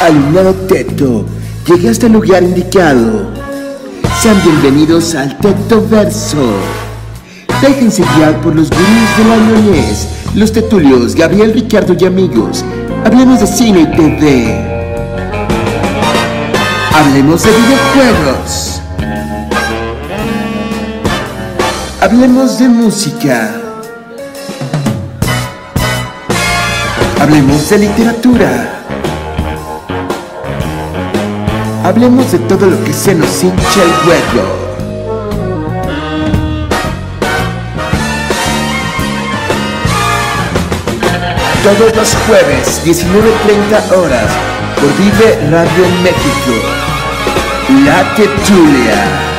Alumnado Teto, llegaste al lugar indicado. Sean bienvenidos al Teto Verso. Déjense guiar por los gurús de la ñoñez, los tetulios Gabriel, Ricardo y amigos. Hablemos de cine y TV. Hablemos de videojuegos. Hablemos de música. Hablemos de literatura. Hablemos de todo lo que se nos hincha el huevo. Todos los jueves, 19.30 horas, por Vive Radio México. La Tetulia.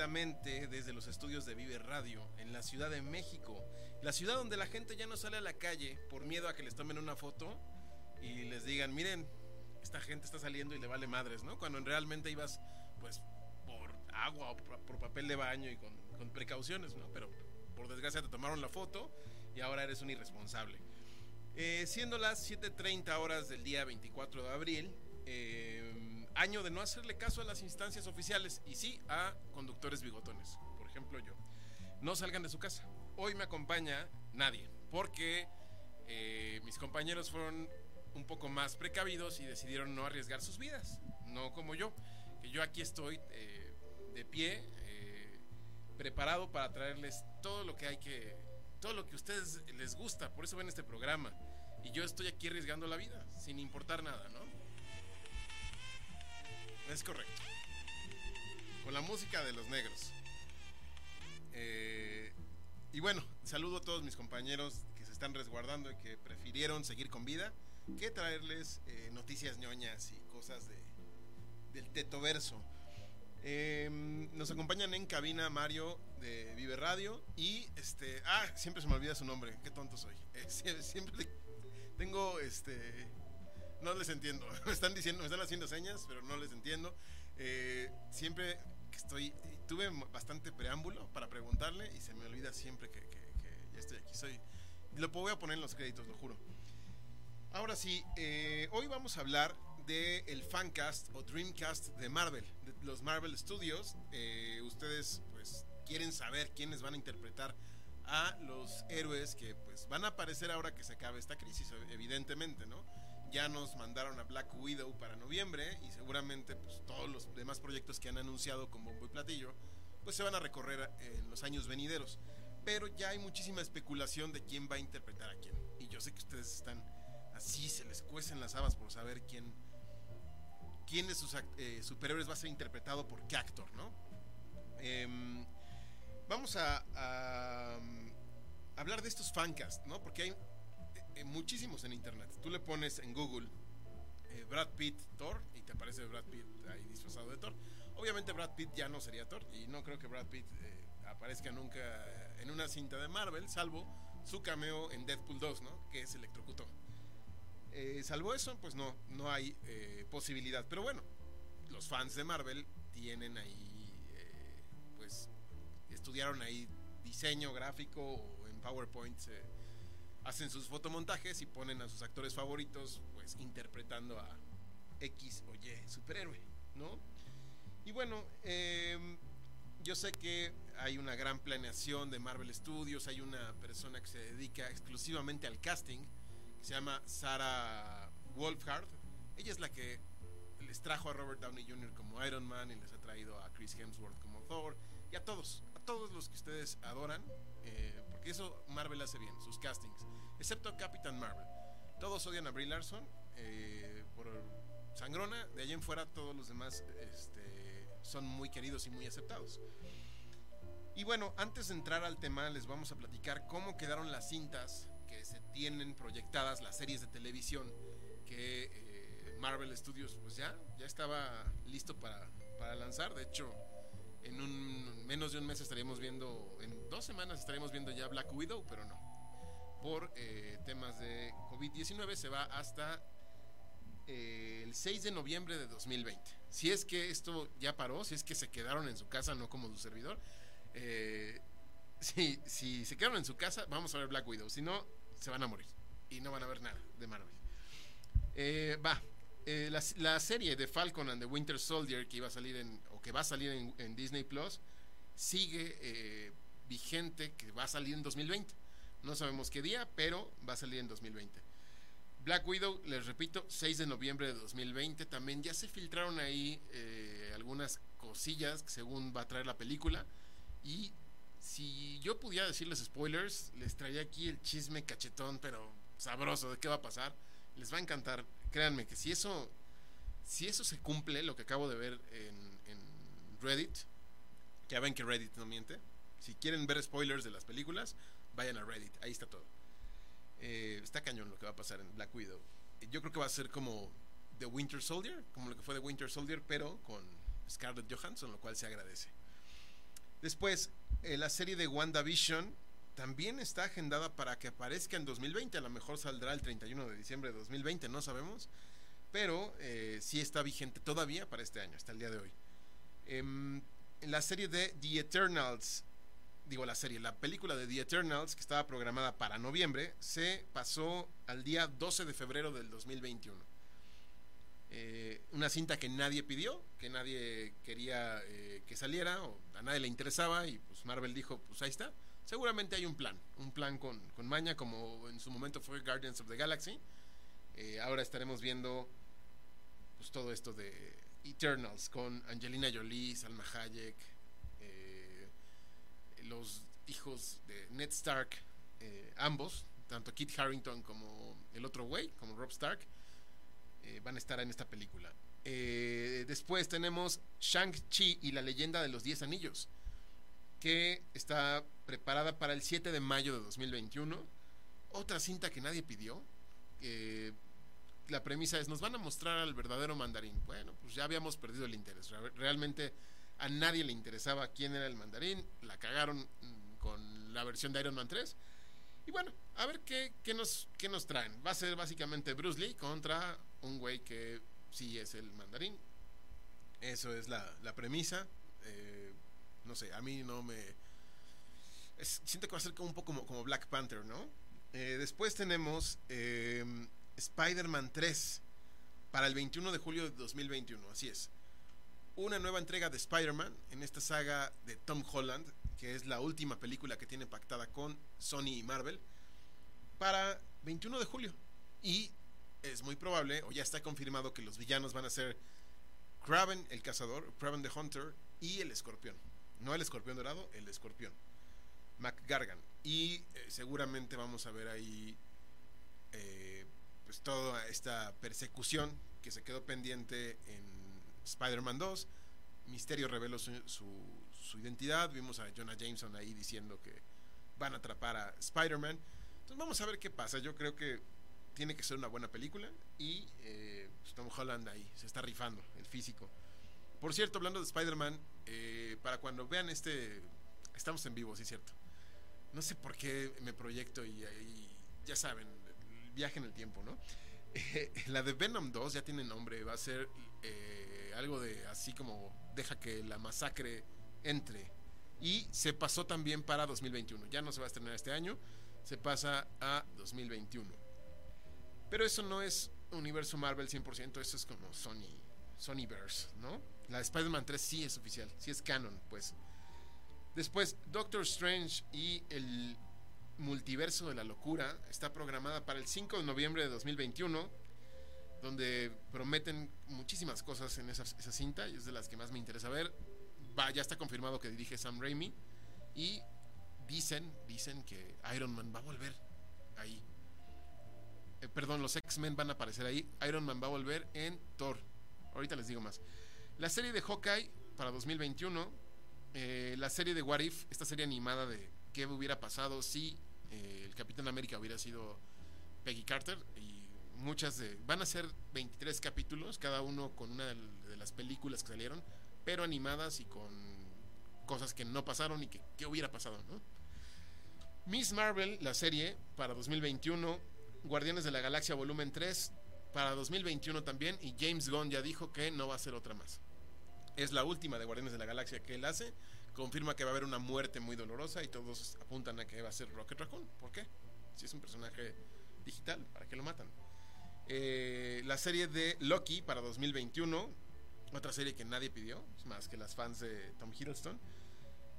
Directamente desde los estudios de Vive Radio en la Ciudad de México. La ciudad donde la gente ya no sale a la calle por miedo a que les tomen una foto y les digan, miren, esta gente está saliendo y le vale madres, ¿no? Cuando realmente ibas, pues, por agua o por, papel de baño y con, con precauciones, ¿no? Pero por desgracia te tomaron la foto y ahora eres un irresponsable. Eh, siendo las 7.30 horas del día 24 de abril, eh, año de no hacerle caso a las instancias oficiales y sí a conductores bigotones, por ejemplo yo. No salgan de su casa. Hoy me acompaña nadie, porque eh, mis compañeros fueron un poco más precavidos y decidieron no arriesgar sus vidas, no como yo, que yo aquí estoy eh, de pie, eh, preparado para traerles todo lo que hay que, todo lo que a ustedes les gusta, por eso ven este programa. Y yo estoy aquí arriesgando la vida, sin importar nada, ¿no? Es correcto. Con la música de los negros. Eh, y bueno, saludo a todos mis compañeros que se están resguardando y que prefirieron seguir con vida que traerles eh, noticias ñoñas y cosas de, del tetoverso. Eh, nos acompañan en cabina Mario de Vive Radio y este, ah, siempre se me olvida su nombre, qué tonto soy. Eh, sie- siempre tengo este no les entiendo. Me están diciendo, me están haciendo señas, pero no les entiendo. Eh, siempre que estoy, tuve bastante preámbulo para preguntarle y se me olvida siempre que, que- ya estoy aquí. Soy, lo voy a poner en los créditos, lo juro. Ahora sí, eh, hoy vamos a hablar de el fancast o Dreamcast de Marvel, de los Marvel Studios. Eh, ustedes pues quieren saber quiénes van a interpretar a los héroes que pues van a aparecer ahora que se acabe esta crisis, evidentemente, ¿no? Ya nos mandaron a Black Widow para noviembre y seguramente pues todos los demás proyectos que han anunciado con bombo y platillo pues se van a recorrer en los años venideros. Pero ya hay muchísima especulación de quién va a interpretar a quién. Y yo sé que ustedes están así, se les cuecen las habas por saber quién, quién de sus eh, superhéroes va a ser interpretado por qué actor, ¿no? Em, vamos a, a, um, hablar de estos fancasts, ¿no? Porque hay eh, muchísimos en internet. Tú le pones en Google eh, Brad Pitt Thor y te aparece Brad Pitt ahí disfrazado de Thor. Obviamente Brad Pitt ya no sería Thor y no creo que Brad Pitt eh, aparezca nunca en una cinta de Marvel, salvo su cameo en Deadpool 2, ¿no? Que se electrocutó. Eh, salvo eso, pues no, no hay eh, posibilidad. Pero bueno, los fans de Marvel tienen ahí, pues, estudiaron ahí diseño gráfico o en PowerPoint hacen sus fotomontajes y ponen a sus actores favoritos, pues, interpretando a X o Y superhéroe, ¿no? Y bueno, eh, yo sé que hay una gran planeación de Marvel Studios, hay una persona que se dedica exclusivamente al casting, que se llama Sarah Wolfhard. Ella es la que les trajo a Robert Downey Jr. como Iron Man y les ha traído a Chris Hemsworth como Thor y a todos, a todos los que ustedes adoran, eh, porque eso Marvel hace bien, sus castings, excepto a Captain Marvel. Todos odian a Brie Larson eh, por sangrona, de allí en fuera todos los demás este, son muy queridos y muy aceptados. Y bueno, antes de entrar al tema, les vamos a platicar cómo quedaron las cintas que se tienen proyectadas, las series de televisión que eh, Marvel Studios pues ya, ya estaba listo para, para lanzar. De hecho, en un menos de un mes estaríamos viendo, en dos semanas estaríamos viendo ya Black Widow, pero no. Por eh, temas de COVID-19 se va hasta eh, el 6 de noviembre de 2020. Si es que esto ya paró, si es que se quedaron en su casa, no como su servidor. Eh, si, si se quedaron en su casa, vamos a ver Black Widow. Si no, se van a morir. Y no van a ver nada de Marvel. Eh, la, serie de Falcon and the Winter Soldier que iba a salir en, o que va a salir en, Disney Plus sigue vigente, que va a salir en 2020. No sabemos qué día, pero va a salir en 2020. Black Widow, les repito, 6 de noviembre de 2020. También ya se filtraron ahí eh, algunas cosillas según va a traer la película. Y si yo pudiera decirles spoilers, les traía aquí el chisme cachetón, pero sabroso de qué va a pasar. Les va a encantar. Créanme que si eso, si eso se cumple, lo que acabo de ver en, Reddit, que ya ven que Reddit no miente. Si quieren ver spoilers de las películas, vayan a Reddit, ahí está todo. Eh, está cañón lo que va a pasar en Black Widow. Yo creo que va a ser como The Winter Soldier, como lo que fue The Winter Soldier, pero con Scarlett Johansson, lo cual se agradece. Después, eh, la serie de WandaVision también está agendada para que aparezca en 2020. A lo mejor saldrá el 31 de diciembre de 2020, no sabemos. Pero eh, sí está vigente todavía para este año, hasta el día de hoy. En la serie de The Eternals digo la serie, la película de The Eternals, que estaba programada para noviembre, se pasó al día 12 de febrero del 2021. Eh, una cinta que nadie pidió, que nadie quería eh, que saliera, o a nadie le interesaba, y pues Marvel dijo, pues ahí está. Seguramente hay un plan, un plan con, con maña, como en su momento fue Guardians of the Galaxy. Eh, ahora estaremos viendo pues todo esto de Eternals con Angelina Jolie, Salma Hayek, los hijos de Ned Stark, eh, ambos, tanto Kit Harrington como el otro güey, como Rob Stark, eh, van a estar en esta película. Eh, después tenemos Shang-Chi y la leyenda de los Diez Anillos, que está preparada para el 7 de mayo de 2021. Otra cinta que nadie pidió. la premisa es, nos van a mostrar al verdadero mandarín. Bueno, pues ya habíamos perdido el interés. Realmente a nadie le interesaba quién era el mandarín, la cagaron mm, con la versión de Iron Man 3. Y bueno, a ver qué, nos, qué nos traen. Va a ser básicamente Bruce Lee contra un güey que sí es el mandarín. Eso es la, premisa. Eh, no sé, a mí no me... siento que va a ser como un poco como, Black Panther, ¿no? Eh, después tenemos eh, Spider-Man 3 para el 21 de julio de 2021, así es una nueva entrega de Spider-Man en esta saga de Tom Holland, que es la última película que tiene pactada con Sony y Marvel, para 21 de julio. Y es muy probable, o ya está confirmado, que los villanos van a ser Kraven el cazador, Kraven the Hunter y el escorpión. No el escorpión dorado, el escorpión. McGargan. Y eh, seguramente vamos a ver ahí eh, pues toda esta persecución que se quedó pendiente en Spider-Man 2. Misterio reveló su, su, identidad. Vimos a Jonah Jameson ahí diciendo que van a atrapar a Spider-Man. Entonces vamos a ver qué pasa. Yo creo que tiene que ser una buena película. Y eh, pues, Tom Holland ahí se está rifando el físico. Por cierto, hablando de Spider-Man, eh, para cuando vean este. Estamos en vivo, sí, cierto. No sé por qué me proyecto y, y ya saben, viaje en el tiempo, ¿no? la de Venom 2 ya tiene nombre, va a ser eh, algo de así como deja que la masacre entre. Y se pasó también para 2021. Ya no se va a estrenar este año, se pasa a 2021. Pero eso no es universo Marvel 100%, eso es como Sony, Sonyverse, ¿no? La Spider-Man 3 sí es oficial, sí es canon, pues. Después, Doctor Strange y el Multiverso de la Locura está programada para el 5 de noviembre de 2021, donde prometen muchísimas cosas en esa, cinta y es de las que más me interesa ver. Va, ya está confirmado que dirige Sam Raimi y dicen, dicen que Iron Man va a volver ahí. Eh, perdón, los X-Men van a aparecer ahí. Iron Man va a volver en Thor. Ahorita les digo más. La serie de Hawkeye para 2021. Eh, la serie de What If, esta serie animada de qué hubiera pasado si eh, el Capitán América hubiera sido Peggy Carter y muchas de, van a ser 23 capítulos, cada uno con una de las películas que salieron, pero animadas y con cosas que no pasaron y que, qué hubiera pasado, ¿no? Miss Marvel, la serie para 2021, Guardianes de la Galaxia volumen 3, para 2021 también y James Gunn ya dijo que no va a ser otra más. Es la última de Guardianes de la Galaxia que él hace. Confirma que va a haber una muerte muy dolorosa y todos apuntan a que va a ser Rocket Raccoon. ¿Por qué? Si es un personaje digital, ¿para qué lo matan? Eh, la serie de Loki para 2021, otra serie que nadie pidió, más que las fans de Tom Hiddleston.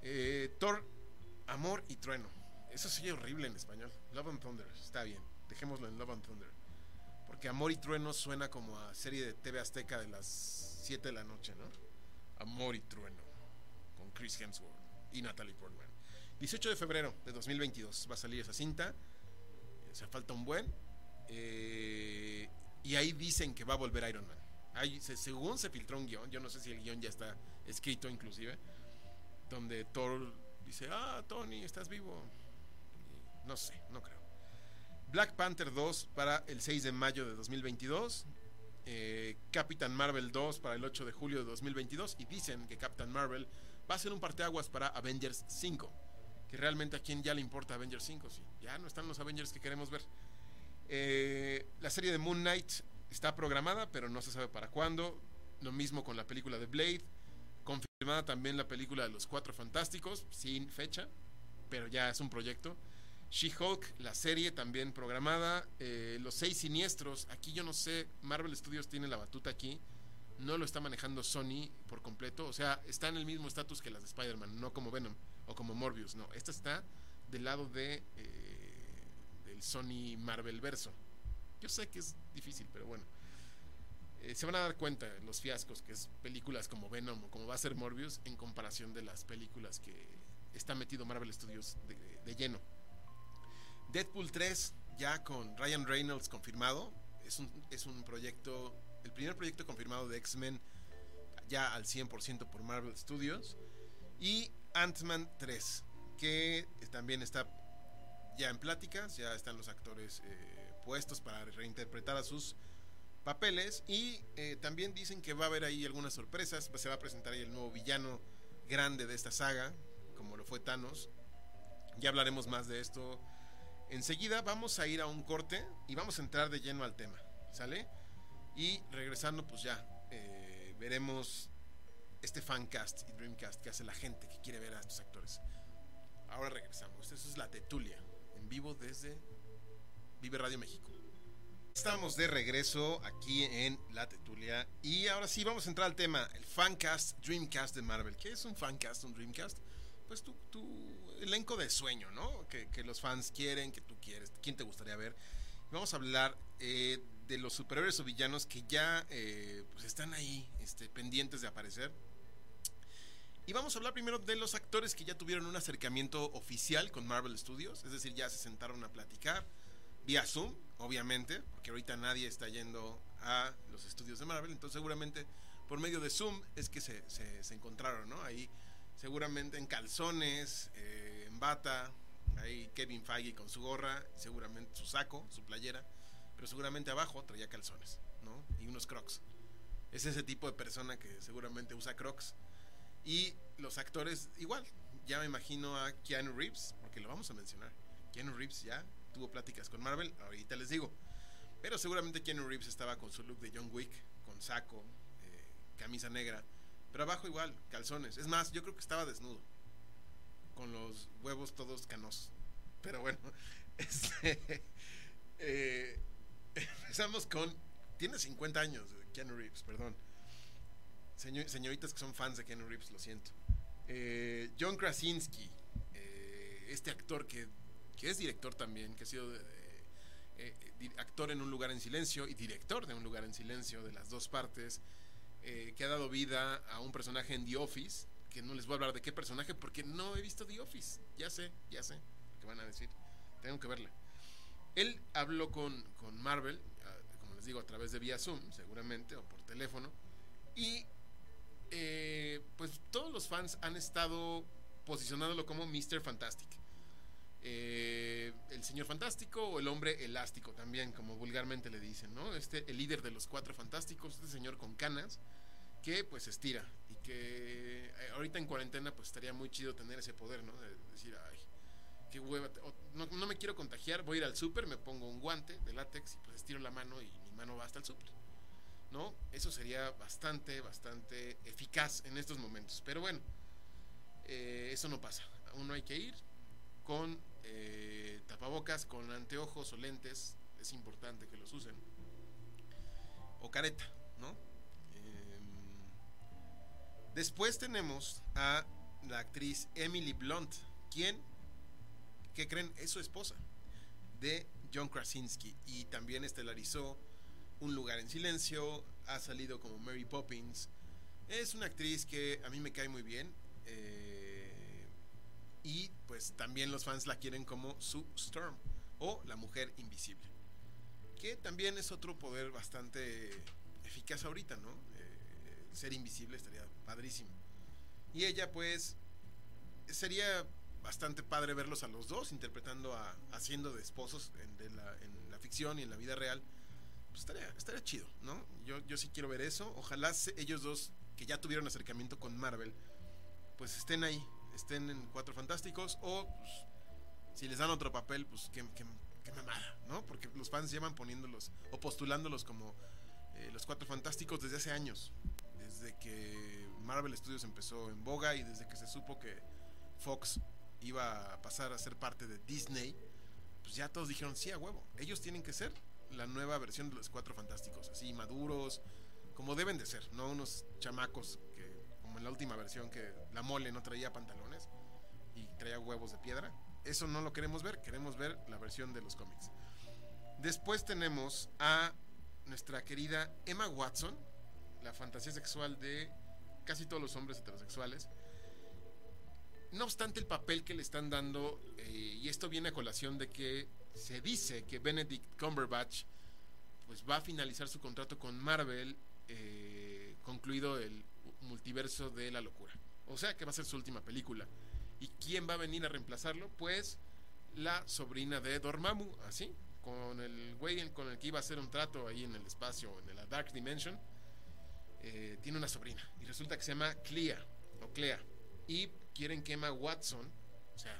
Eh, Thor, Amor y Trueno. Eso sería horrible en español. Love and Thunder, está bien. Dejémoslo en Love and Thunder. Porque Amor y Trueno suena como a serie de TV Azteca de las 7 de la noche, ¿no? Amor y Trueno. Con Chris Hemsworth y Natalie Portman. 18 de febrero de 2022 va a salir esa cinta. Se falta un buen. Eh, y ahí dicen que va a volver Iron Man. Ahí, según se filtró un guion, yo no sé si el guion ya está escrito inclusive, donde Thor dice, ah, Tony, estás vivo. no sé, no creo. Black Panther 2 para el 6 de mayo de 2022. Eh, Captain Marvel 2 para el 8 de julio de 2022. Y dicen que Captain Marvel va a ser un parteaguas para Avengers 5. Que realmente a quién ya le importa Avengers 5. Si ya no están los Avengers que queremos ver. Eh, la serie de Moon Knight está programada, pero no se sabe para cuándo. Lo mismo con la película de Blade. Confirmada también la película de los Cuatro Fantásticos, sin fecha, pero ya es un proyecto. She-Hulk, la serie también programada. Eh, los seis siniestros. Aquí yo no sé, Marvel Studios tiene la batuta aquí. No lo está manejando Sony por completo. O sea, está en el mismo estatus que las de Spider-Man, no como Venom o como Morbius. No, esta está del lado de eh, del Sony Marvel verso. Yo sé que es difícil, pero bueno. Eh, se van a dar cuenta los fiascos que es películas como Venom o como va a ser Morbius en comparación de las películas que está metido Marvel Studios de lleno. Deadpool 3, ya con Ryan Reynolds confirmado. Es un, es un proyecto, el primer proyecto confirmado de X-Men ya al 100% por Marvel Studios. Y Ant-Man 3, que también está ya en pláticas, ya están los actores eh, puestos para reinterpretar a sus papeles. Y eh, también dicen que va a haber ahí algunas sorpresas. Se va a presentar ahí el nuevo villano grande de esta saga, como lo fue Thanos. Ya hablaremos más de esto Enseguida vamos a ir a un corte y vamos a entrar de lleno al tema, ¿sale? Y regresando, pues ya eh, veremos este fancast y dreamcast que hace la gente que quiere ver a estos actores. Ahora regresamos. Eso es la Tetulia, en vivo desde Vive Radio México. Estamos de regreso aquí en La Tetulia y ahora sí vamos a entrar al tema, el fancast, dreamcast de Marvel. ¿Qué es un fancast, un dreamcast? pues tu, tu elenco de sueño, ¿no? Que, los fans quieren, que tú quieres, quién te gustaría ver. Vamos a hablar eh, de los superhéroes o villanos que ya eh, pues están ahí, este, pendientes de aparecer. Y vamos a hablar primero de los actores que ya tuvieron un acercamiento oficial con Marvel Studios, es decir, ya se sentaron a platicar vía Zoom, obviamente, porque ahorita nadie está yendo a los estudios de Marvel, entonces seguramente por medio de Zoom es que se, se, se encontraron, ¿no? Ahí seguramente en calzones, eh, en bata, ahí Kevin Feige con su gorra, seguramente su saco, su playera, pero seguramente abajo traía calzones, ¿no? Y unos crocs. Es ese tipo de persona que seguramente usa crocs. Y los actores, igual, ya me imagino a Keanu Reeves, porque lo vamos a mencionar. Keanu Reeves ya tuvo pláticas con Marvel, ahorita les digo. Pero seguramente Keanu Reeves estaba con su look de John Wick, con saco, eh, camisa negra pero abajo igual, calzones. Es más, yo creo que estaba desnudo. Con los huevos todos canosos. Pero bueno, este, eh, empezamos con... Tiene 50 años, Keanu Reeves, perdón. señoritas que son fans de Keanu Reeves, lo siento. Eh, John Krasinski, eh, este actor que, que, es director también, que ha sido actor en Un lugar en silencio y director de Un lugar en silencio de las dos partes. Eh, que ha dado vida a un personaje en The Office, que no les voy a hablar de qué personaje porque no he visto The Office. Ya sé, ya sé qué van a decir. Tengo que verle. Él habló con, con Marvel, como les digo, a través de vía Zoom, seguramente, o por teléfono. Y eh, pues todos los fans han estado posicionándolo como Mr. Fantastic. Eh, el señor fantástico o el hombre elástico también, como vulgarmente le dicen, ¿no? Este, el líder de los cuatro fantásticos, este señor con canas, que pues estira y que eh, ahorita en cuarentena pues estaría muy chido tener ese poder, ¿no? De decir, ay, qué hueva, no, me quiero contagiar, voy a ir al súper, me pongo un guante de látex y pues estiro la mano y mi mano va hasta el súper. ¿No? Eso sería bastante, bastante eficaz en estos momentos. Pero bueno, eh, eso no pasa. Uno hay que ir con eh, tapabocas, con anteojos o lentes. Es importante que los usen. O careta, ¿no? Em, después tenemos a la actriz Emily Blunt, quien, ¿qué creen? Es su esposa de John Krasinski y también estelarizó Un lugar en silencio, ha salido como Mary Poppins. Es una actriz que a mí me cae muy bien. Eh, y pues también los fans la quieren como Sue Storm o la mujer invisible. Que también es otro poder bastante eficaz ahorita, ¿no? Eh, ser invisible estaría padrísimo. Y ella pues sería bastante padre verlos a los dos interpretando a haciendo de esposos en, la, ficción y en la vida real. Pues estaría, estaría chido, ¿no? Yo, yo sí quiero ver eso. Ojalá ellos dos, que ya tuvieron acercamiento con Marvel, pues estén ahí, estén en Cuatro Fantásticos o pues, si les dan otro papel, pues qué, qué, mamada, ¿no? Porque los fans llevan poniéndolos o postulándolos como eh, los Cuatro Fantásticos desde hace años. Desde que Marvel Studios empezó en boga y desde que se supo que Fox iba a pasar a ser parte de Disney, pues ya todos dijeron, sí, a huevo, ellos tienen que ser la nueva versión de los Cuatro Fantásticos, así maduros, como deben de ser, no unos chamacos que, como en la última versión, que la mole no traía pantalones y traía huevos de piedra. Eso no lo queremos ver, queremos ver la versión de los cómics. Después tenemos a nuestra querida Emma Watson, la fantasía sexual de casi todos los hombres heterosexuales no obstante el papel que le están dando, eh, y esto viene a colación de que se dice que Benedict Cumberbatch pues va a finalizar su contrato con Marvel eh, concluido el multiverso de la locura. O sea que va a ser su última película. ¿Y quién va a venir a reemplazarlo? Pues la sobrina de Dormammu, así, con el güey con el que iba a hacer un trato ahí en el espacio, en la Dark Dimension. Eh, tiene una sobrina y resulta que se llama Clea o Clea. Y quieren que Emma Watson, o sea,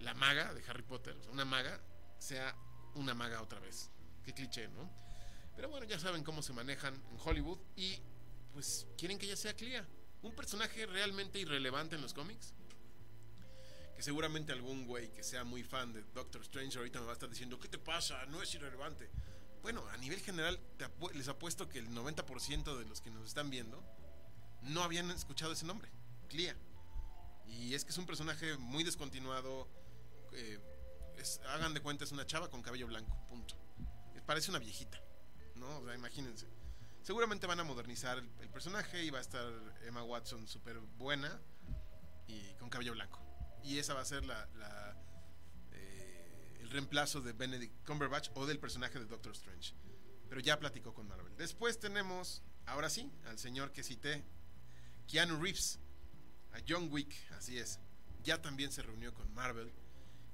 la maga de Harry Potter, sea, una maga, sea una maga otra vez. Qué cliché, ¿no? Pero bueno, ya saben cómo se manejan en Hollywood y pues quieren que ella sea Clea, un personaje realmente irrelevante en los cómics. Que seguramente algún güey que sea muy fan de Doctor Strange ahorita me va a estar diciendo, ¿qué te pasa? No es irrelevante. Bueno, a nivel general les apuesto que el 90% de los que nos están viendo no habían escuchado ese nombre, Clea. Y es que es un personaje muy descontinuado. Eh, hagan de cuenta, es una chava con cabello blanco, punto. Parece una viejita, ¿no? O sea, imagínense. Seguramente van a modernizar el, personaje y va a estar Emma Watson súper buena y con cabello blanco. Y esa va a ser la, eh, el reemplazo de Benedict Cumberbatch o del personaje de Doctor Strange. Pero ya platicó con Marvel. Después tenemos, ahora sí, al señor que cité, Keanu Reeves a John Wick, así es, ya también se reunió con Marvel.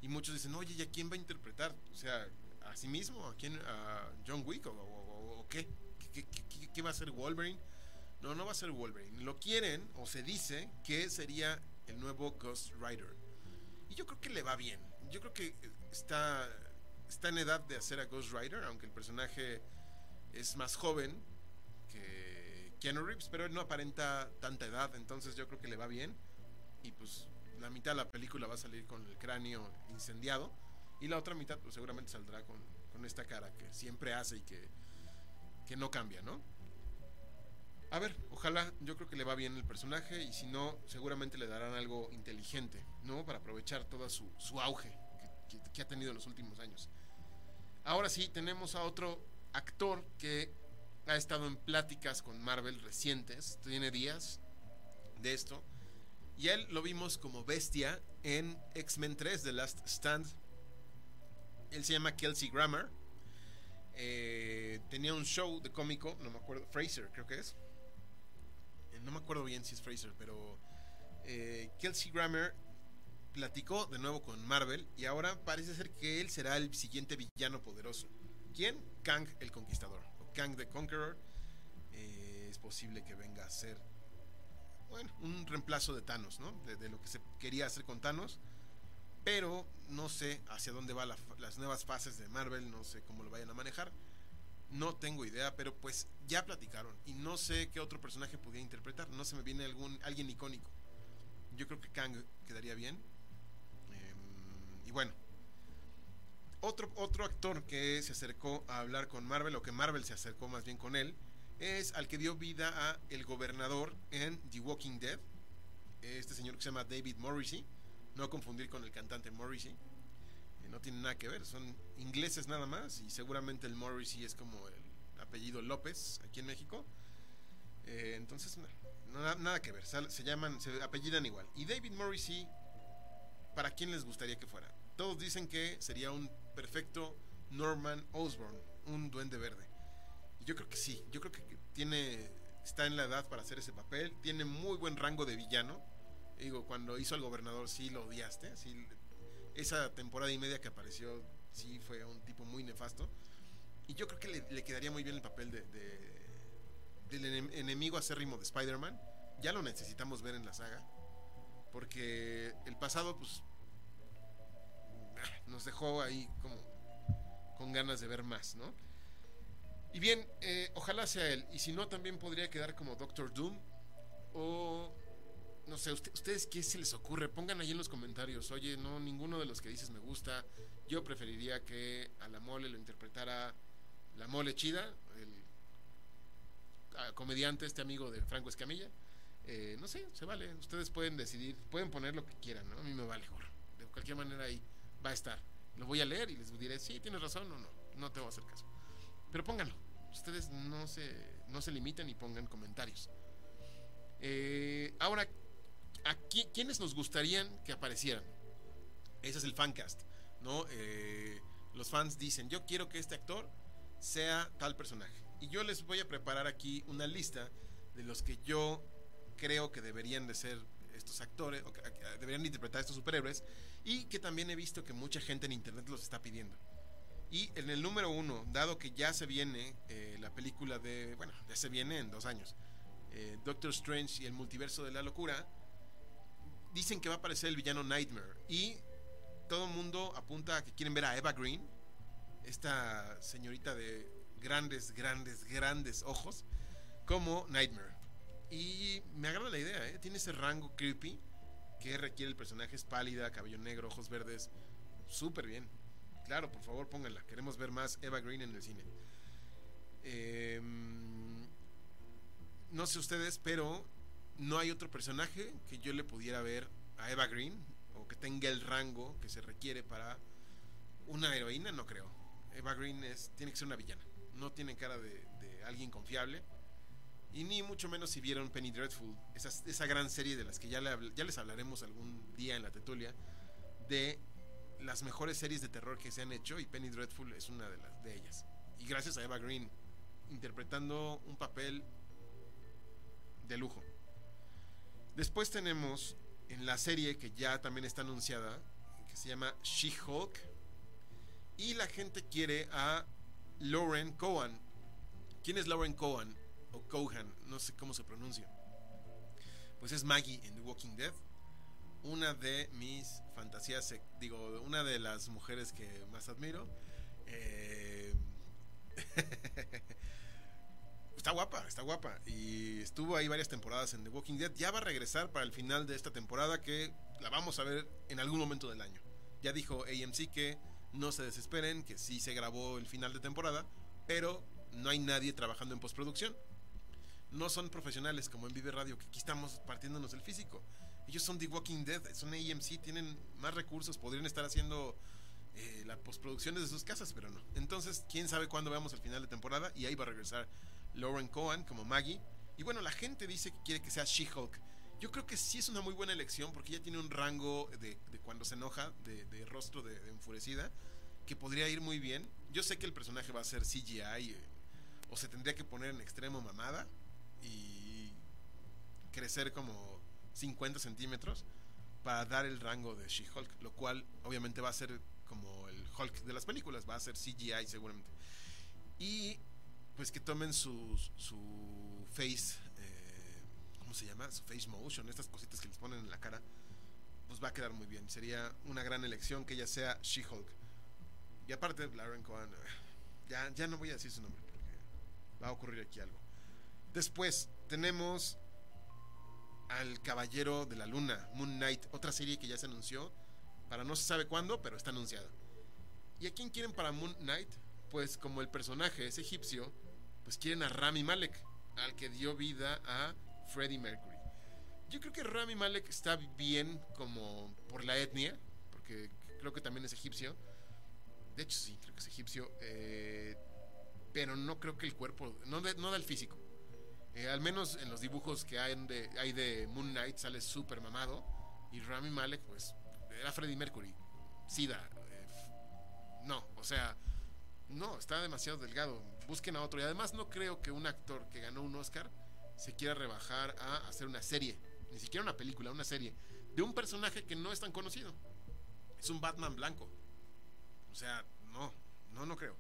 Y muchos dicen, oye, ¿y a quién va a interpretar? O sea, ¿a sí mismo? ¿A quién? ¿A John Wick? ¿O, qué? ¿Qué, va a ser Wolverine? No, no va a ser Wolverine. Lo quieren, o se dice, que sería el nuevo Ghost Rider. Y yo creo que le va bien. Yo creo que está, está en edad de hacer a Ghost Rider, aunque el personaje es más joven que Keanu Reeves, pero él no aparenta tanta edad, entonces yo creo que le va bien. Y pues la mitad de la película va a salir con el cráneo incendiado y la otra mitad pues seguramente saldrá con, esta cara que siempre hace y que, que no cambia, ¿no? A ver, ojalá, yo creo que le va bien el personaje y si no, seguramente le darán algo inteligente, ¿no? Para aprovechar todo su, auge que, ha tenido en los últimos años. Ahora sí, tenemos a otro actor que ha estado en pláticas con Marvel recientes, tiene días de esto. Y él lo vimos como bestia en X-Men 3, The Last Stand. Él se llama Kelsey Grammer. Eh, tenía un show de cómico, no me acuerdo, Fraser creo que es. Eh, no me acuerdo bien si es Fraser, pero eh, Kelsey Grammer platicó de nuevo con Marvel y ahora parece ser que él será el siguiente villano poderoso. ¿Quién? Kang el Conquistador. Kang the Conqueror. Eh, es posible que venga a ser bueno, un reemplazo de Thanos, ¿no? De, lo que se quería hacer con Thanos. Pero no sé hacia dónde van las nuevas fases de Marvel, no sé cómo lo vayan a manejar. No tengo idea, pero pues ya platicaron y no sé qué otro personaje podía interpretar. No se me viene algún alguien icónico. Yo creo que Kang quedaría bien. Em, y bueno, otro, otro actor que se acercó a hablar con Marvel, o que Marvel se acercó más bien con él, es al que dio vida a el gobernador en The Walking Dead. Este señor que se llama David Morrissey. No confundir con el cantante Morrissey. no tiene nada que ver, son ingleses nada más. Y seguramente el Morrissey es como el apellido López aquí en México. Eh, entonces, nada que ver. Se llaman, se apellidan igual. Y David Morrissey, ¿para quién les gustaría que fuera? Todos dicen que sería un perfecto Norman Osborn, un duende verde. Y yo creo que sí, yo creo que tiene está en la edad para hacer ese papel, tiene muy buen rango de villano. Digo, cuando hizo al gobernador sí lo odiaste, esa temporada y media que apareció sí fue un tipo muy nefasto. Y yo creo que le, quedaría muy bien el papel de, del enemigo acérrimo de Spider-Man. Ya lo necesitamos ver en la saga. Porque el pasado, pues, nos dejó ahí como con ganas de ver más, ¿no? Y bien, eh, ojalá sea él. Y si no, también podría quedar como Doctor Doom. O no sé, ustedes qué se les ocurre, pongan ahí en los comentarios, oye, no, ninguno de los que dices me gusta, yo preferiría que a la mole lo interpretara la mole chida, el comediante, este amigo de Franco Escamilla, eh, no sé, se vale, ustedes pueden decidir, pueden poner lo que quieran, ¿no? A mí me vale, gorro, de cualquier manera ahí va a estar. Lo voy a leer y les diré, sí, tienes razón o no, no te voy a hacer caso. Pero pónganlo. Ustedes no se, no se limiten y pongan comentarios. Eh, ahora, ¿a quiénes nos gustarían que aparecieran? Ese es el fancast, ¿no? Eh, los fans dicen, yo quiero que este actor sea tal personaje. Y yo les voy a preparar aquí una lista de los que yo creo que deberían de ser estos actores, o que deberían interpretar estos superhéroes, y que también he visto que mucha gente en internet los está pidiendo. Y en el número uno, dado que ya se viene eh, la película de, bueno, ya se viene en dos años, eh, Doctor Strange y el multiverso de la locura, dicen que va a aparecer el villano Nightmare. Y todo el mundo apunta a que quieren ver a Eva Green, esta señorita de grandes, grandes, grandes ojos, como Nightmare. Y me agrada la idea, ¿eh? tiene ese rango creepy que requiere el personaje, es pálida, cabello negro, ojos verdes, súper bien. Claro, por favor, pónganla. Queremos ver más Eva Green en el cine. Em, no sé ustedes, pero no hay otro personaje que yo le pudiera ver a Eva Green o que tenga el rango que se requiere para una heroína, no creo. Eva Green es, tiene que ser una villana. No tiene cara de, alguien confiable. Y ni mucho menos si vieron Penny Dreadful, esa, esa gran serie de las que ya, ya les hablaremos algún día en la Tetulia, de las mejores series de terror que se han hecho y Penny Dreadful es una de las de ellas. Y gracias a Eva Green interpretando un papel de lujo. Después tenemos en la serie que ya también está anunciada, que se llama She-Hulk, y la gente quiere a Lauren Cohan. ¿Quién es Lauren Cohan? O Cohan, no sé cómo se pronuncia. Pues es Maggie en The Walking Dead una de mis fantasías, digo, una de las mujeres que más admiro. Eh, está guapa, está guapa. Y estuvo ahí varias temporadas en The Walking Dead. Ya va a regresar para el final de esta temporada que la vamos a ver en algún momento del año. Ya dijo AMC que no se desesperen, que sí se grabó el final de temporada, pero no hay nadie trabajando en postproducción. No son profesionales como en Vive Radio, que aquí estamos partiéndonos el físico. Ellos son The Walking Dead, son AMC, tienen más recursos, podrían estar haciendo eh, las postproducciones de sus casas, pero no. Entonces, quién sabe cuándo veamos el final de temporada y ahí va a regresar Lauren Cohen como Maggie. Y bueno, la gente dice que quiere que sea She-Hulk. Yo creo que sí es una muy buena elección porque ella tiene un rango de, cuando se enoja, de, rostro de, enfurecida, que podría ir muy bien. Yo sé que el personaje va a ser CGI eh, o se tendría que poner en extremo mamada y crecer como 50 centímetros para dar el rango de She-Hulk, lo cual obviamente va a ser como el Hulk de las películas, va a ser CGI seguramente. Y pues que tomen su, su face, eh, ¿cómo se llama? Su face motion, estas cositas que les ponen en la cara, pues va a quedar muy bien. Sería una gran elección que ella sea She-Hulk. Y aparte, Lauren Cohen, ya, ya no voy a decir su nombre, va a ocurrir aquí algo. Después tenemos al Caballero de la Luna, Moon Knight, otra serie que ya se anunció, para no se sabe cuándo, pero está anunciada. ¿Y a quién quieren para Moon Knight? Pues como el personaje es egipcio, pues quieren a Rami Malek, al que dio vida a Freddie Mercury. Yo creo que Rami Malek está bien como por la etnia, porque creo que también es egipcio. De hecho, sí, creo que es egipcio. Eh, pero no creo que el cuerpo, no, no da el físico. Eh, al menos en los dibujos que hay de, hay de Moon Knight sale súper mamado. Y Rami Malek, pues, era Freddie Mercury. Sida. Eh, no, o sea, no, está demasiado delgado. Busquen a otro. Y además no creo que un actor que ganó un Oscar se quiera rebajar a hacer una serie ni siquiera una película, una serie, de un personaje que no es tan conocido. Es un Batman blanco. O sea, no, no, no creo.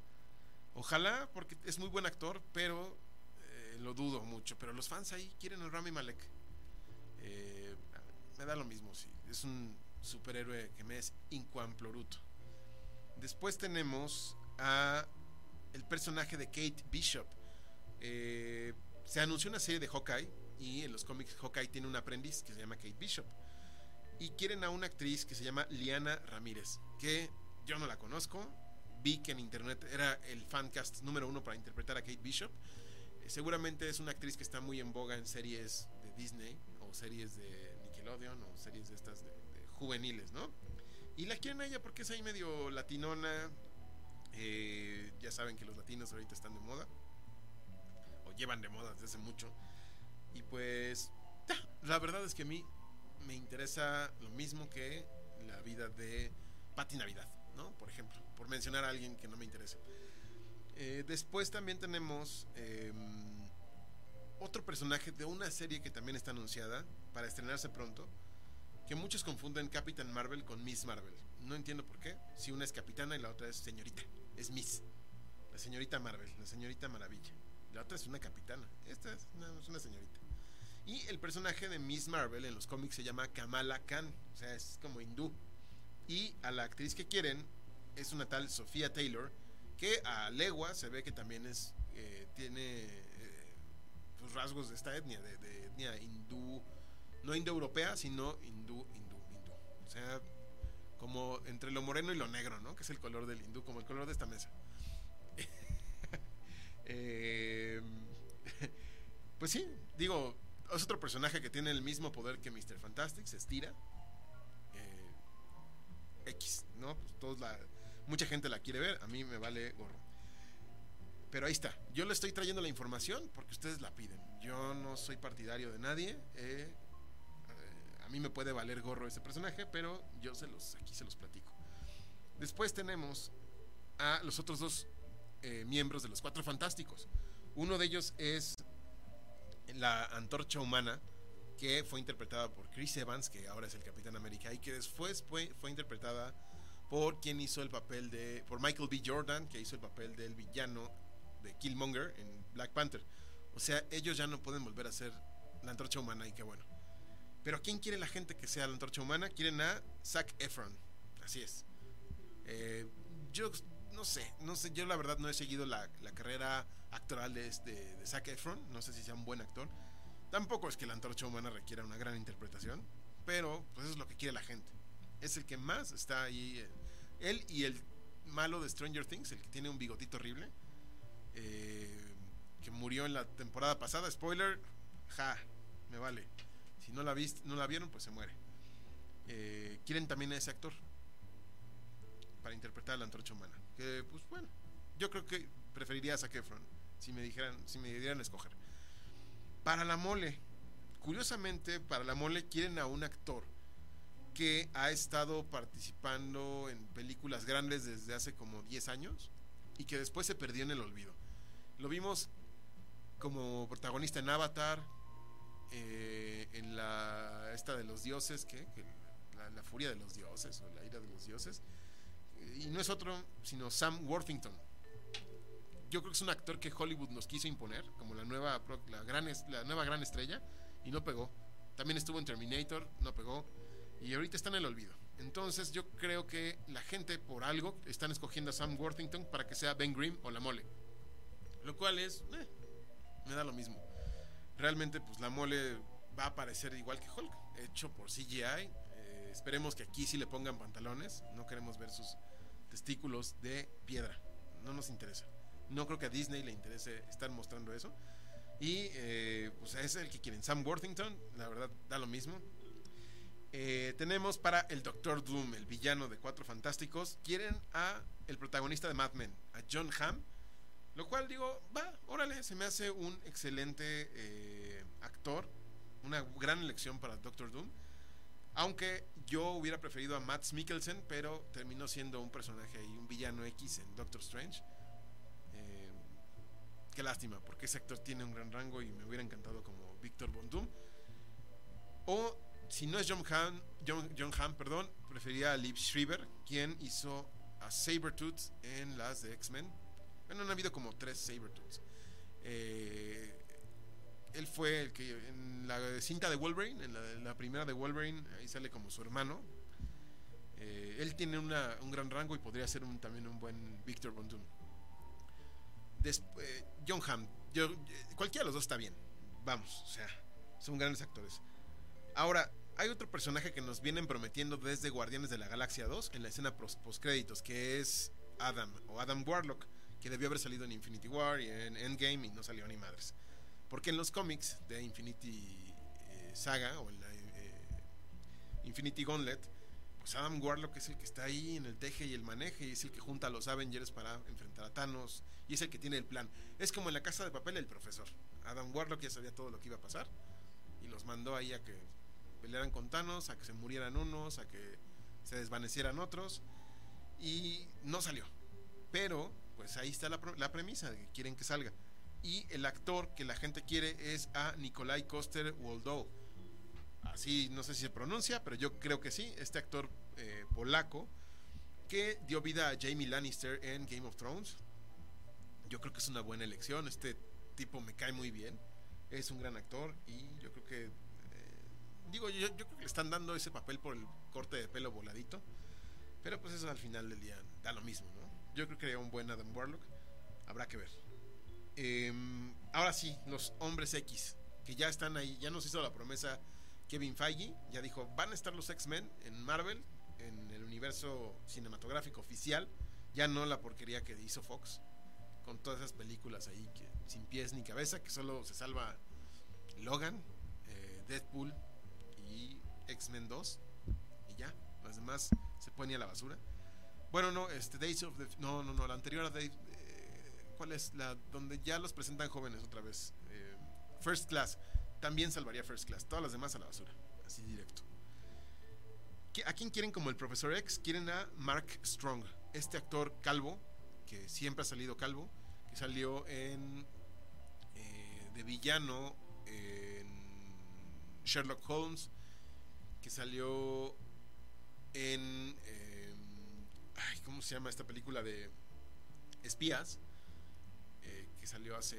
Ojalá, porque es muy buen actor, pero eh, lo dudo mucho. Pero los fans ahí quieren a Rami Malek. Eh, me da lo mismo, sí. Es un superhéroe que me es incuamploruto. Después tenemos a el personaje de Kate Bishop. Eh, se anunció una serie de Hawkeye y en los cómics Hawkeye tiene un aprendiz que se llama Kate Bishop. Y quieren a una actriz que se llama Liana Ramírez, que yo no la conozco. Vi que en internet era el fancast número uno para interpretar a Kate Bishop. Eh, seguramente es una actriz que está muy en boga en series de Disney o series de Nickelodeon o series de estas de, juveniles, ¿no? Y la quieren a ella porque es ahí medio latinona. Eh, ya saben que los latinos ahorita están de moda. O llevan de moda desde hace mucho. Y pues, la verdad es que a mí me interesa lo mismo que la vida de Patti Navidad, ¿no? Por ejemplo, por mencionar a alguien que no me interese. Eh, después también tenemos em, otro personaje de una serie que también está anunciada para estrenarse pronto, que muchos confunden Capitán Marvel con Miss Marvel. No entiendo por qué, si una es capitana y la otra es señorita, es Miss, la señorita Marvel, la señorita Maravilla. La otra es una capitana. Esta es una, señorita. Y el personaje de Miss Marvel en los cómics se llama Kamala Khan. O sea, es como hindú. Y a la actriz que quieren es una tal Sofía Taylor. Que a legua se ve que también es. Eh, tiene eh, pues, rasgos de esta etnia. De, etnia hindú. No indoeuropea, sino hindú, hindú, hindú. O sea, como entre lo moreno y lo negro, ¿no? Que es el color del hindú, como el color de esta mesa. Eh, pues sí, digo, es otro personaje que tiene el mismo poder que Mr. Fantastic, se estira. Eh, X, ¿no? Pues la, mucha gente la quiere ver, a mí me vale gorro. Pero ahí está, yo le estoy trayendo la información porque ustedes la piden. Yo no soy partidario de nadie. Eh, a mí me puede valer gorro ese personaje, pero yo se los, aquí se los platico. Después tenemos a los otros dos eh, miembros de los Cuatro Fantásticos. Uno de ellos es la Antorcha Humana, que fue interpretada por Chris Evans, que ahora es el Capitán América, y que después fue, fue interpretada por quien hizo el papel de. por Michael B. Jordan, que hizo el papel del villano de Killmonger en Black Panther. O sea, ellos ya no pueden volver a ser la Antorcha Humana, y qué bueno. Pero ¿quién quiere la gente que sea la Antorcha Humana? Quieren a Zac Efron. Así es. Eh, yo no sé, no sé, yo la verdad no he seguido la, carrera actoral de, este, de Zac Efron, no sé si sea un buen actor. Tampoco es que la antorcha humana requiera una gran interpretación, pero pues eso es lo que quiere la gente. Es el que más está ahí, eh, él y el malo de Stranger Things, el que tiene un bigotito horrible, eh, que murió en la temporada pasada, spoiler, ja, me vale. Si no la, viste, no la vieron, pues se muere. Eh, quieren también a ese actor para interpretar a la antorcha humana. Que, pues bueno, yo creo que preferiría a Zac si me dijeran, si me dieran escoger. Para la mole, curiosamente, para la mole quieren a un actor que ha estado participando en películas grandes desde hace como 10 años y que después se perdió en el olvido. Lo vimos como protagonista en Avatar, eh, en la esta de los dioses, que la, furia de los dioses o la ira de los dioses y no es otro sino Sam Worthington. Yo creo que es un actor que Hollywood nos quiso imponer como la nueva, la gran, la nueva gran estrella y no pegó. También estuvo en Terminator, no pegó y ahorita está en el olvido. Entonces yo creo que la gente por algo están escogiendo a Sam Worthington para que sea Ben Grimm o la mole. Lo cual es, eh, me da lo mismo. Realmente, pues la mole va a parecer igual que Hulk, hecho por CGI. Eh, esperemos que aquí sí le pongan pantalones. No queremos ver sus testículos de piedra. No nos interesa. No creo que a Disney le interese estar mostrando eso. Y eh, pues es el que quieren. Sam Worthington, la verdad, da lo mismo. Eh, tenemos para el Doctor Doom, el villano de Cuatro Fantásticos. Quieren a el protagonista de Mad Men, a John Hamm. Lo cual digo, va, órale, se me hace un excelente eh, actor. Una gran elección para Doctor Doom. Aunque yo hubiera preferido a Matt Mikkelsen, pero terminó siendo un personaje y un villano X en Doctor Strange. Eh, qué lástima, porque ese actor tiene un gran rango y me hubiera encantado como Victor Von Doom. O si no es John Hamm, John, John Hamm, perdón, preferiría a Liv Schreiber, quien hizo a Sabretooth en las de X-Men. Bueno, han habido como tres Sabretooths. Eh, él fue el que en la cinta de Wolverine, en la, primera de Wolverine, ahí sale como su hermano. Eh, él tiene un gran rango y podría ser también un buen Victor Von Doom. Eh, John Hamm, yo, cualquiera de los dos está bien. Vamos, o sea, son grandes actores. Ahora, hay otro personaje que nos vienen prometiendo desde Guardianes de la Galaxia 2 en la escena post créditos, que es Adam o Adam Warlock, que debió haber salido en Infinity War y en Endgame y no salió ni madres. Porque en los cómics de Infinity eh, Saga o en la eh, Infinity Gauntlet, pues Adam Warlock es el que está ahí en el teje y el maneje y es el que junta a los Avengers para enfrentar a Thanos y es el que tiene el plan. Es como en la casa de papel el profesor. Adam Warlock ya sabía todo lo que iba a pasar y los mandó ahí a que pelearan con Thanos, a que se murieran unos, a que se desvanecieran otros y no salió. Pero pues ahí está la, la premisa de que quieren que salga y el actor que la gente quiere es a Nikolai Koster Waldow. Así no sé si se pronuncia, pero yo creo que sí, este actor eh, polaco que dio vida a Jamie Lannister en Game of Thrones. Yo creo que es una buena elección, este tipo me cae muy bien, es un gran actor y yo creo que... Eh, digo, yo, yo creo que le están dando ese papel por el corte de pelo voladito, pero pues eso al final del día da lo mismo, ¿no? Yo creo que sería un buen Adam Warlock, habrá que ver. Em, ahora sí, los hombres X, que ya están ahí, ya nos hizo la promesa Kevin Feige, ya dijo, van a estar los X-Men en Marvel, en el universo cinematográfico oficial, ya no la porquería que hizo Fox, con todas esas películas ahí sin pies ni cabeza, que solo se salva Logan, eh, Deadpool y X-Men 2, y ya, las demás se ponen a la basura. Bueno, no, este Days of the, no, no, no, la anterior a Days, ¿Cuál es la donde ya los presentan jóvenes otra vez? Eh, First Class. También salvaría First Class. Todas las demás a la basura. Así directo. ¿A quién quieren como el Profesor X? Quieren a Mark Strong. Este actor calvo, que siempre ha salido calvo, que salió en eh, de villano en Sherlock Holmes, que salió en eh, ¿cómo se llama esta película de espías? salió hace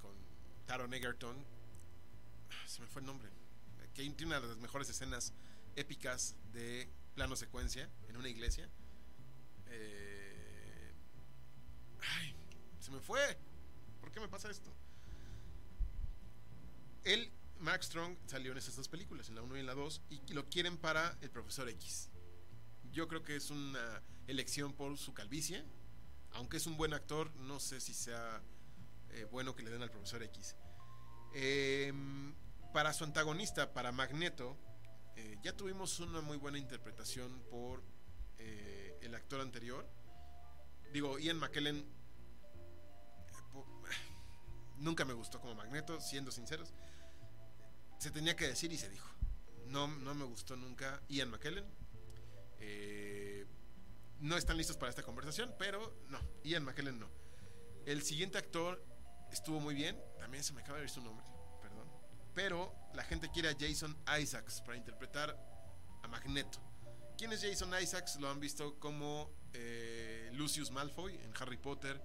con Taron Egerton. Ah, se me fue el nombre. Que tiene una de las mejores escenas épicas de plano secuencia en una iglesia. Eh, ay, se me fue. ¿Por qué me pasa esto? Él, Mark Strong, salió en esas dos películas, en la 1 y en la 2, y lo quieren para el Profesor X. Yo creo que es una elección por su calvicie. Aunque es un buen actor, no sé si sea eh, bueno que le den al profesor X. Em, para su antagonista, para Magneto, eh, ya tuvimos una muy buena interpretación por eh, el actor anterior. Digo, Ian McKellen nunca me gustó como Magneto, siendo sinceros. Se tenía que decir y se dijo. No, no me gustó nunca Ian McKellen. No están listos para esta conversación, pero no, Ian McKellen no. El siguiente actor estuvo muy bien. También se me acaba de ver su nombre, perdón. Pero la gente quiere a Jason Isaacs para interpretar a Magneto. ¿Quién es Jason Isaacs? Lo han visto como eh, Lucius Malfoy en Harry Potter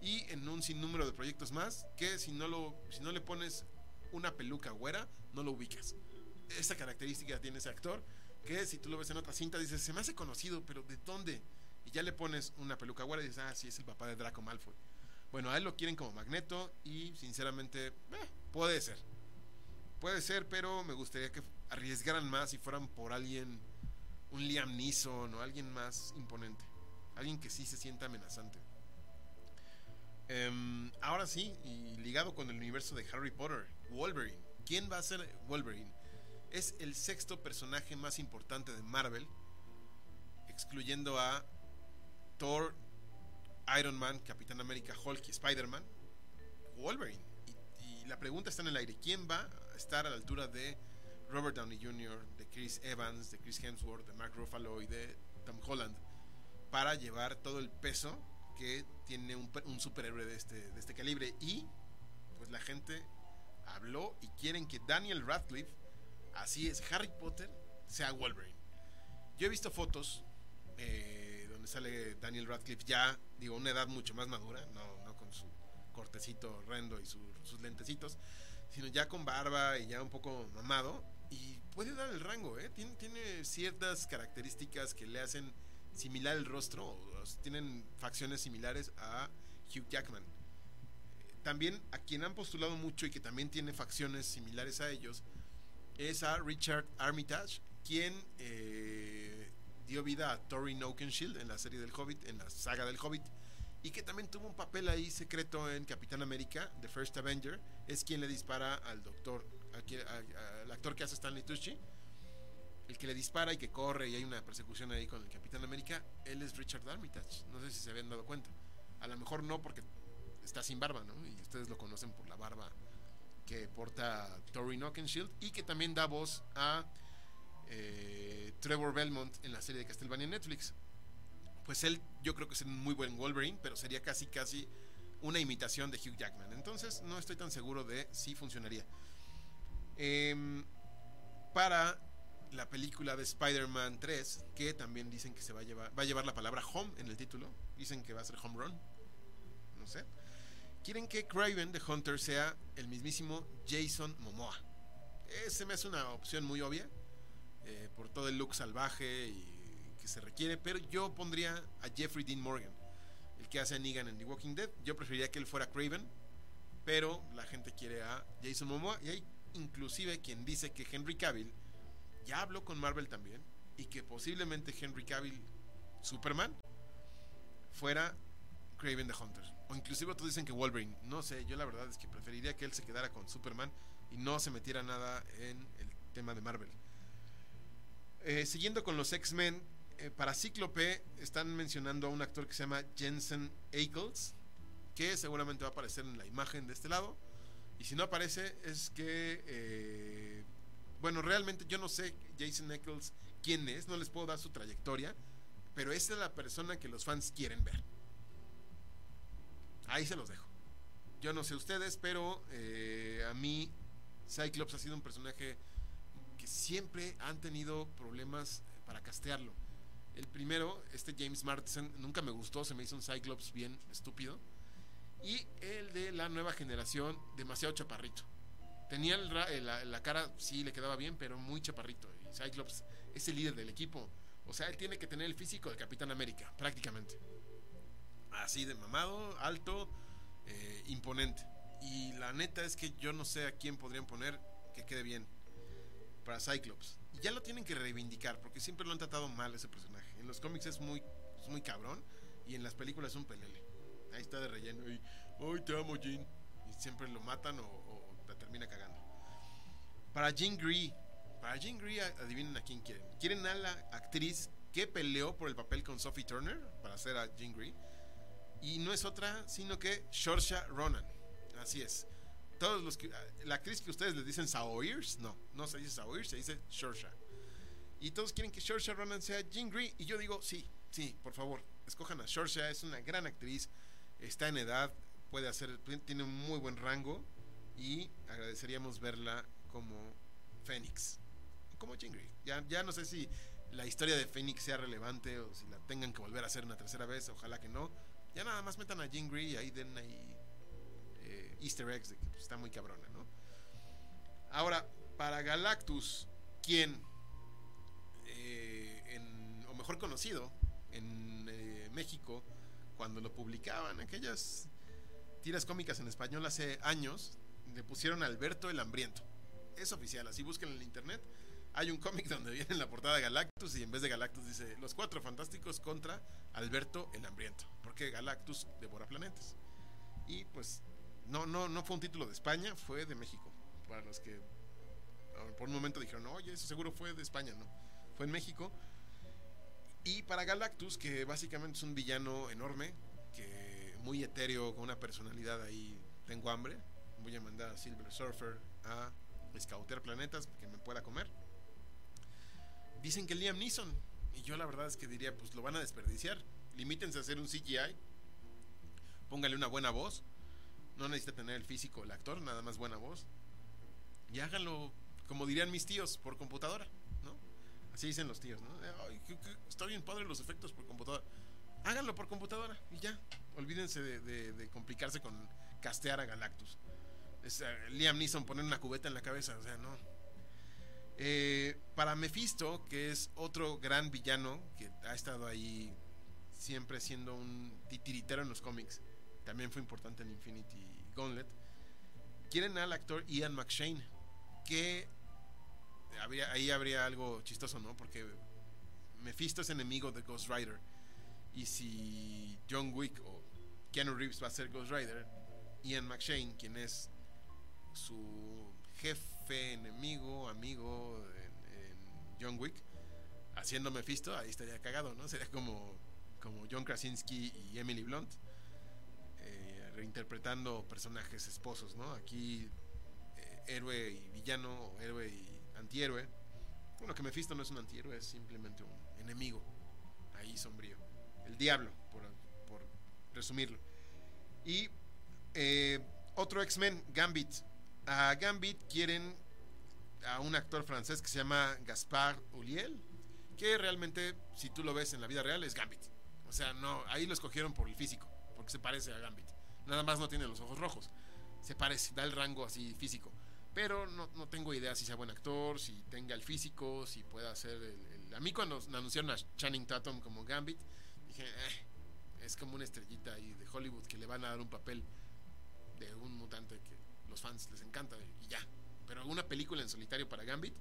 y en un sinnúmero de proyectos más que si no, lo, si no le pones una peluca güera, no lo ubicas. Esa característica tiene ese actor que si tú lo ves en otra cinta dices, se me hace conocido, pero ¿de dónde? Y ya le pones una peluca güera y dices, ah, sí, es el papá de Draco Malfoy Bueno, a él lo quieren como Magneto y sinceramente eh, puede ser. Puede ser, pero me gustaría que arriesgaran más y fueran por alguien, un Liam Neeson o alguien más imponente. Alguien que sí se sienta amenazante. Em, ahora sí, y ligado con el universo de Harry Potter, Wolverine. ¿Quién va a ser Wolverine? Es el sexto personaje más importante de Marvel, excluyendo a Thor, Iron Man, Capitán América, Hulk y Spider-Man. Wolverine. Y, la pregunta está en el aire. ¿Quién va a estar a la altura de Robert Downey Jr., de Chris Evans, de Chris Hemsworth, de Mark Ruffalo y de Tom Holland para llevar todo el peso que tiene un, un superhéroe de este, de este calibre. Y pues la gente habló y quieren que Daniel Radcliffe, así es, Harry Potter, sea Wolverine. Yo he visto fotos eh, donde sale Daniel Radcliffe ya, digo, una edad mucho más madura, no, no con su cortecito horrendo y sus lentecitos, sino ya con barba y ya un poco mamado. Y puede dar el rango, ¿eh? Tiene, tiene ciertas características que le hacen similar el rostro, o tienen facciones similares a Hugh Jackman. También a quien han postulado mucho y que también tiene facciones similares a ellos es a Richard Armitage, quien eh, dio vida a Thorin Oakenshield en la serie del Hobbit, en la saga del Hobbit, y que también tuvo un papel ahí secreto en Capitán América, The First Avenger, es quien le dispara al doctor, al actor que hace Stanley Tucci, el que le dispara y que corre y hay una persecución ahí con el Capitán América, él es Richard Armitage. No sé si se habían dado cuenta. A lo mejor no porque está sin barba, ¿no? Y ustedes lo conocen por la barba que porta Tori Knockenshield y que también da voz a eh, Trevor Belmont en la serie de Castlevania Netflix. Pues él yo creo que es un muy buen Wolverine, pero sería casi casi una imitación de Hugh Jackman. Entonces no estoy tan seguro de si funcionaría. Em, para la película de Spider-Man 3, que también dicen que se va a llevar, va a llevar la palabra home en el título. Dicen que va a ser home run. No sé. Quieren que Craven de Hunter sea el mismísimo Jason Momoa. Ese me hace una opción muy obvia. Eh, por todo el look salvaje que se requiere. Pero yo pondría a Jeffrey Dean Morgan, el que hace a Negan en The Walking Dead. Yo preferiría que él fuera Craven. Pero la gente quiere a Jason Momoa. Y hay inclusive quien dice que Henry Cavill ya habló con Marvel también y que posiblemente Henry Cavill Superman fuera Craven the Hunter. O inclusive dicen que Wolverine. No sé, yo la verdad es que preferiría que él se quedara con Superman y no se metiera nada en el tema de Marvel. Eh, siguiendo con los X-Men, eh, para Cíclope están mencionando a un actor que se llama Jensen Ackles, que seguramente va a aparecer en la imagen de este lado. Y si no aparece, es que eh, bueno, realmente yo no sé Jason Eccles quién es, no les puedo dar su trayectoria, pero esa es la persona que los fans quieren ver. Ahí se los dejo. Yo no sé ustedes, pero eh, a mí Cyclops ha sido un personaje que siempre han tenido problemas para castearlo. El primero, este James Marsden, nunca me gustó, se me hizo un Cyclops bien estúpido. Y el de la nueva generación, demasiado chaparrito. Tenía la, cara, sí, le quedaba bien, pero muy chaparrito. Y Cyclops es el líder del equipo. O sea, él tiene que tener el físico de Capitán América, prácticamente. Así de mamado, alto, eh, imponente. Y la neta es que yo no sé a quién podrían poner que quede bien para Cyclops. Y ya lo tienen que reivindicar, porque siempre lo han tratado mal ese personaje. En los cómics es muy, es muy cabrón, y en las películas es un pelele. Ahí está de relleno. Y, ¡ay, te amo, Jean! Y siempre lo matan o termina cagando. Para Jean Grey, para Jean Grey, adivinen a quién quieren. Quieren a la actriz que peleó por el papel con Sophie Turner para hacer a Jean Grey. Y no es otra, sino que Shorsha Ronan. Así es. Todos los que, la actriz que ustedes le dicen Saoirse, no, no se dice Saoirse, se dice Shorsha. Y todos quieren que Shorsha Ronan sea Jean Grey. Y yo digo, sí, sí, por favor, escojan a Shorsha, es una gran actriz, está en edad, puede hacer, tiene un muy buen rango y agradeceríamos verla como Fénix, como Jingri. Ya, ya no sé si la historia de Fénix sea relevante o si la tengan que volver a hacer una tercera vez, ojalá que no. Ya nada más metan a Jingri y ahí den ahí eh, easter eggs de que pues, está muy cabrona, ¿no? Ahora, para Galactus, quien, eh, o mejor conocido en eh, México, cuando lo publicaban, aquellas tiras cómicas en español hace años, le pusieron Alberto el Hambriento. Es oficial, así busquen en el internet. Hay un cómic donde viene en la portada Galactus y en vez de Galactus dice Los Cuatro Fantásticos contra Alberto el Hambriento, porque Galactus devora planetas. Y pues no, no, no fue un título de España, fue de México. Para los que por un momento dijeron, oye, eso seguro fue de España, no. Fue en México. Y para Galactus, que básicamente es un villano enorme, que muy etéreo, con una personalidad ahí, tengo hambre, voy a mandar a Silver Surfer a escautear planetas que me pueda comer. Dicen que Liam Neeson, y yo la verdad es que diría, pues lo van a desperdiciar. Limítense a hacer un CGI, póngale una buena voz, no necesita tener el físico el actor, nada más buena voz, y háganlo, como dirían mis tíos, por computadora, ¿no? Así dicen los tíos, ¿no? está bien padre los efectos por computadora. Háganlo por computadora y ya. Olvídense de complicarse con castear a Galactus. Eh, Liam Neeson poner una cubeta en la cabeza, o sea, no. Eh, para Mephisto, que es otro gran villano que ha estado ahí siempre siendo un titiritero en los cómics, también fue importante en Infinity Gauntlet. Quieren al actor Ian McShane, que habría, ahí habría algo chistoso, ¿no? Porque Mephisto es enemigo de Ghost Rider. Y si John Wick o Keanu Reeves va a ser Ghost Rider, Ian McShane, quien es su jefe, enemigo, amigo en, John Wick, haciendo Mephisto, ahí estaría cagado, ¿no? Sería como, como John Krasinski y Emily Blunt, eh, reinterpretando personajes esposos, ¿no? Aquí eh, héroe y villano, héroe y antihéroe. Bueno, que Mephisto no es un antihéroe, es simplemente un enemigo, ahí sombrío. El diablo, por, por resumirlo. Y eh, otro X-Men, Gambit, a Gambit quieren a un actor francés que se llama Gaspard Uliel, que realmente, si tú lo ves en la vida real, es Gambit. O sea, no, ahí lo escogieron por el físico, porque se parece a Gambit. Nada más no tiene los ojos rojos. Se parece, da el rango así físico. Pero no, tengo idea si sea buen actor, si tenga el físico, si pueda ser el, A mí cuando anunciaron a Channing Tatum como Gambit, dije, eh, es como una estrellita ahí de Hollywood que le van a dar un papel de un mutante que los fans les encanta y ya. Pero alguna película en solitario para Gambit,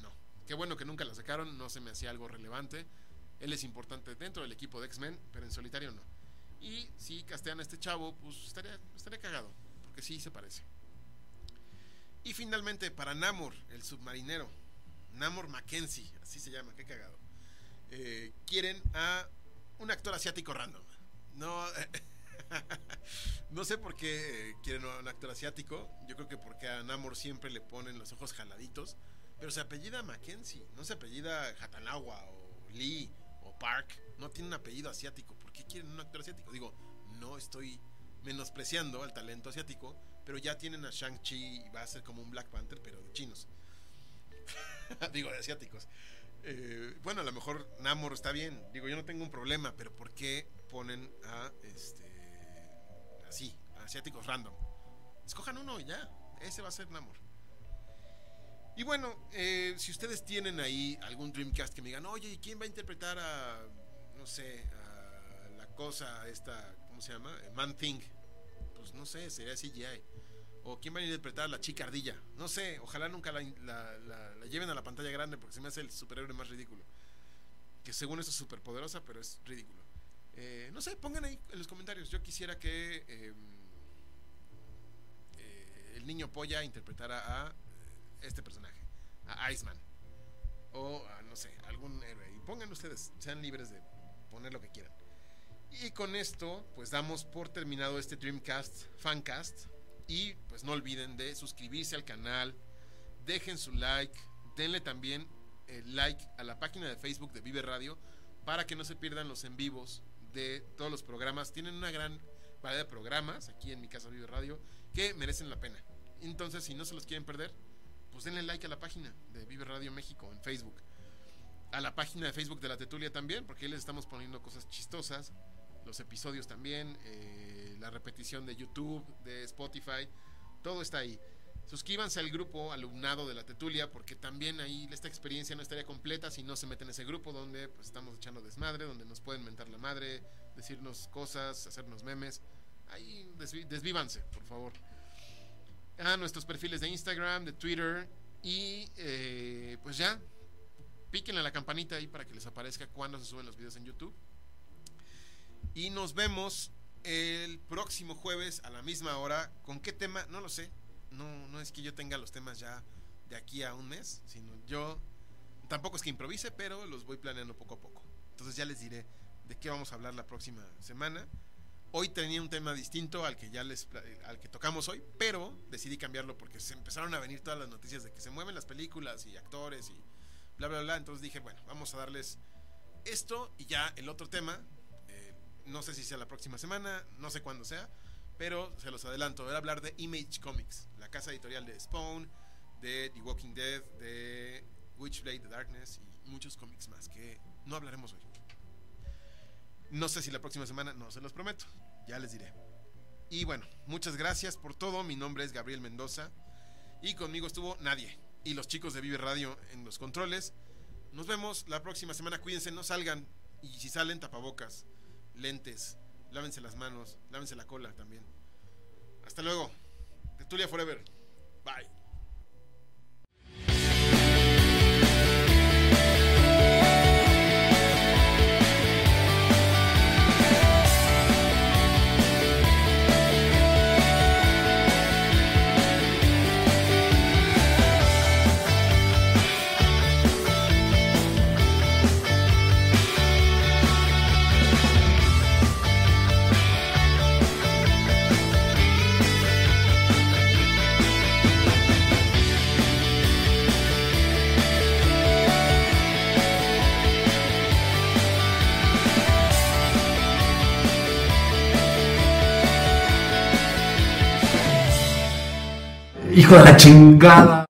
no. Qué bueno que nunca la sacaron, no se me hacía algo relevante. Él es importante dentro del equipo de X-Men, pero en solitario no. Y si castean a este chavo, pues estaría, estaría cagado, porque sí se parece. Y finalmente para Namor, el submarinero, Namor Mackenzie, así se llama, qué cagado. Eh, quieren a un actor asiático random. No, no sé por qué quieren un actor asiático. Yo creo que porque a Namor siempre le ponen los ojos jaladitos. Pero se apellida Mackenzie, no se apellida Hatanawa o Lee o Park. No tiene un apellido asiático. ¿Por qué quieren un actor asiático? Digo, no estoy menospreciando al talento asiático, pero ya tienen a Shang-Chi y va a ser como un Black Panther, pero de chinos. Digo, de asiáticos. Eh, bueno, a lo mejor Namor está bien. Digo, yo no tengo un problema, pero ¿por qué ponen a este así, asiáticos random. Escojan uno ya, ese va a ser Namor. Y bueno, eh, si ustedes tienen ahí algún Dreamcast que me digan, oye, ¿y quién va a interpretar a, no sé, a la cosa esta, ¿cómo se llama? Man Thing. Pues no sé, sería CGI. O quién va a interpretar a la chica ardilla. No sé, ojalá nunca la, lleven a la pantalla grande porque se me hace el superhéroe más ridículo. Que según eso es súper poderosa, pero es ridículo. Eh, no sé, pongan ahí en los comentarios. Yo quisiera que em, eh, el niño polla interpretara a este personaje, a Iceman. O a, no sé, algún héroe. Y pongan ustedes, sean libres de poner lo que quieran. Y con esto, pues damos por terminado este Dreamcast Fancast. Y pues no olviden de suscribirse al canal, dejen su like, denle también el like a la página de Facebook de Vive Radio para que no se pierdan los en vivos de todos los programas. Tienen una gran variedad de programas aquí en mi casa Vive Radio que merecen la pena. Entonces, si no se los quieren perder, pues denle like a la página de Vive Radio México en Facebook. A la página de Facebook de la Tetulia también, porque ahí les estamos poniendo cosas chistosas. Los episodios también, eh, la repetición de YouTube, de Spotify, todo está ahí. Suscríbanse al grupo alumnado de la Tetulia porque también ahí esta experiencia no estaría completa si no se meten en ese grupo donde pues, estamos echando desmadre, donde nos pueden mentar la madre, decirnos cosas, hacernos memes. ahí desvívanse, por favor. A nuestros perfiles de Instagram, de Twitter y eh, pues ya, píquenle a la campanita ahí para que les aparezca cuando se suben los videos en YouTube. Y nos vemos el próximo jueves a la misma hora. ¿Con qué tema? No lo sé. No, no es que yo tenga los temas ya de aquí a un mes, sino yo tampoco es que improvise, pero los voy planeando poco a poco. Entonces ya les diré de qué vamos a hablar la próxima semana. Hoy tenía un tema distinto al que ya les al que tocamos hoy, pero decidí cambiarlo porque se empezaron a venir todas las noticias de que se mueven las películas y actores y bla bla bla. Entonces dije, bueno, vamos a darles esto y ya el otro tema. Eh, no sé si sea la próxima semana, no sé cuándo sea, pero se los adelanto. Voy a hablar de Image Comics, la casa editorial de Spawn, de The Walking Dead, de Witchblade, The Darkness y muchos cómics más que no hablaremos hoy. No sé si la próxima semana, no se los prometo, ya les diré. Y bueno, muchas gracias por todo. Mi nombre es Gabriel Mendoza y conmigo estuvo Nadie y los chicos de Vive Radio en los controles. Nos vemos la próxima semana. Cuídense, no salgan y si salen, tapabocas, lentes, lávense las manos, lávense la cola también. Hasta luego. Tetulia Forever. Bye. Hijo de la chingada.